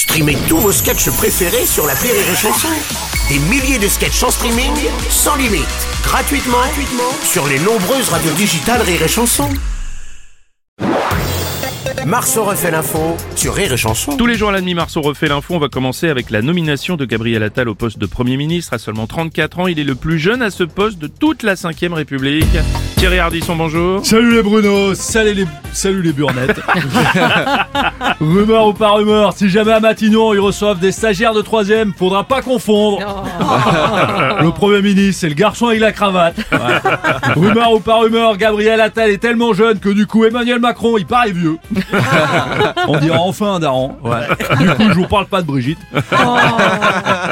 Streamez tous vos sketchs préférés sur la Rire et Chanson. Des milliers de sketchs en streaming, sans limite, gratuitement, gratuitement sur les nombreuses radios digitales Rire et Chanson. Marceau refait l'info sur Rire et Chanson. Tous les jours à la demi, Marceau refait l'info. On va commencer avec la nomination de Gabriel Attal au poste de Premier ministre. À seulement 34 ans, il est le plus jeune à ce poste de toute la 5ème République. Thierry Ardisson, bonjour. Salut les Bruno, salut les, salut les burnettes. rumeur ou pas rumeur, si jamais à Matignon ils reçoivent des stagiaires de troisième, faudra pas confondre. le Premier ministre, c'est le garçon avec la cravate. Ouais. rumeur ou pas rumeur, Gabriel Attal est tellement jeune que du coup Emmanuel Macron il paraît vieux. On dira enfin un daron. Ouais. Du coup je vous parle pas de Brigitte.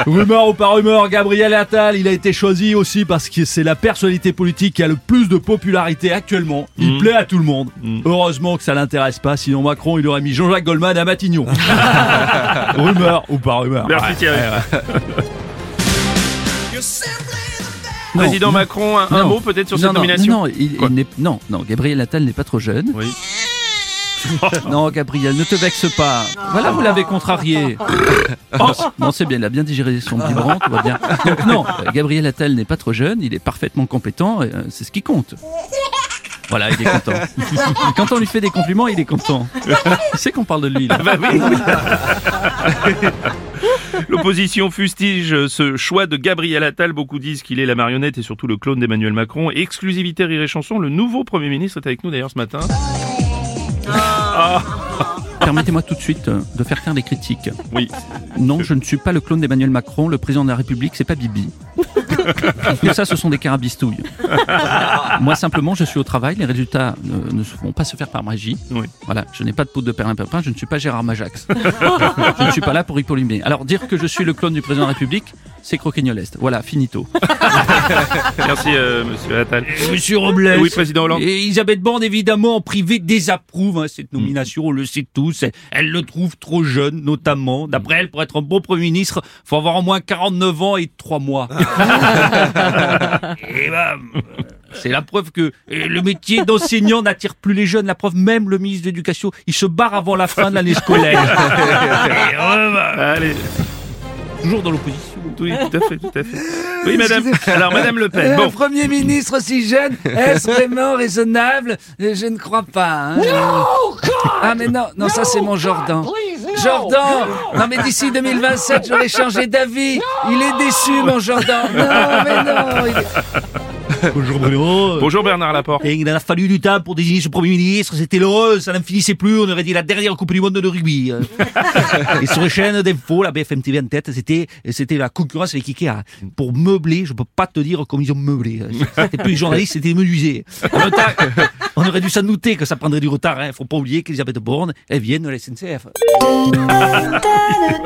rumeur ou pas rumeur, Gabriel Attal il a été choisi aussi parce que c'est la personnalité politique qui a le plus de popularité actuellement. Il plaît à tout le monde. Heureusement que ça l'intéresse pas, sinon Macron il aurait mis Jean-Jacques Goldman à Matignon. rumeur ou pas rumeur. Merci Ouais. Thierry. Président Macron, un, mot peut-être sur non, cette nomination Non, non, il- Quoi il n'est- non, non, Gabriel Attal n'est pas trop jeune. Oui. Non, Gabriel, ne te vexe pas. Voilà, vous l'avez contrarié. Non, c'est bien, il a bien digéré son biberon, tout va bien. Donc non, Gabriel Attal n'est pas trop jeune, il est parfaitement compétent, euh, c'est ce qui compte. Voilà, il est content. Quand on lui fait des compliments, il est content. C'est qu'on parle de lui. Là. Bah oui. L'opposition fustige ce choix de Gabriel Attal. Beaucoup disent qu'il est la marionnette et surtout le clone d'Emmanuel Macron. Exclusivité Rire et Chanson, le nouveau Premier ministre est avec nous d'ailleurs ce matin. Permettez-moi tout de suite euh, de faire taire les critiques. Oui. Non, je ne suis pas le clone d'Emmanuel Macron, le président de la République, c'est pas Bibi. Tout ça, ce sont des carabistouilles. Moi, simplement, je suis au travail, les résultats ne, ne vont pas se faire par magie. Oui. Voilà, je n'ai pas de poudre de perlimpinpin, je ne suis pas Gérard Majax. je ne suis pas là pour Hippolyte. Alors, dire que je suis le clone du président de la République, c'est croquignoleste. Voilà, finito. Merci euh, Monsieur Attal. Monsieur Robles. Oui, Président Hollande. Et Elisabeth Borne, évidemment, en privé, désapprouve hein, cette nomination, on le sait tous. Elle, elle le trouve trop jeune, notamment. D'après elle, pour être un bon Premier ministre, faut avoir au moins 49 ans et 3 mois. et ben, euh, c'est la preuve que euh, le métier d'enseignant n'attire plus les jeunes. La preuve, même le ministre de l'Éducation, il se barre avant la fin de l'année scolaire. Et, euh, bah, Allez. toujours dans l'opposition. Oui, tout à fait, tout à fait. Oui, madame. Alors, madame Le Pen. Un Bon. Premier ministre si jeune, est-ce vraiment raisonnable? Je ne crois pas. hein. ah mais non, non, ça c'est mon Jordan. Jordan Non mais d'ici 2027, j'aurais changé d'avis. Il est déçu, mon Jordan. Non, mais non. il est- Bonjour Bruno. Bonjour Bernard Laporte. Et il en a fallu du temps pour désigner ce Premier ministre, c'était l'heureux, ça n'en finissait plus, on aurait dit la dernière Coupe du Monde de rugby. hein. Et sur les chaînes d'infos, la BFM TV en tête, c'était, c'était la concurrence avec Ikea. Pour meubler, je peux pas te dire comment ils ont meublé. C'était plus les journalistes, c'était les menuisiers. En même temps, on aurait dû s'en douter que ça prendrait du retard, hein. Faut pas oublier qu'Elisabeth Borne, elle vient de la SNCF.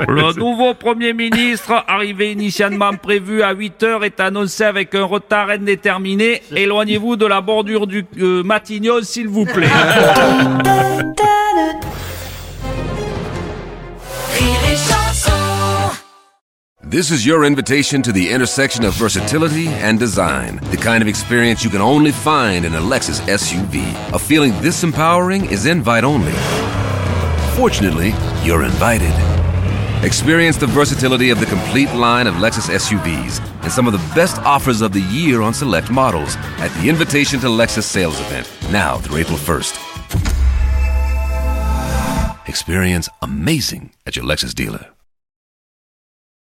Le nouveau Premier ministre, arrivé initialement prévu à 8 heures, est annoncé avec un retard indéterminé. Éloignez-vous de la bordure du euh, s'il vous plaît. This is your invitation to the intersection of versatility and design. The kind of experience you can only find in a Lexus SUV. A feeling this empowering is invite only. Fortunately, you're invited. Experience the versatility of the complete line of Lexus SUVs and some of the best offers of the year on select models at the Invitation to Lexus sales event, now through April 1st. Experience amazing at your Lexus dealer.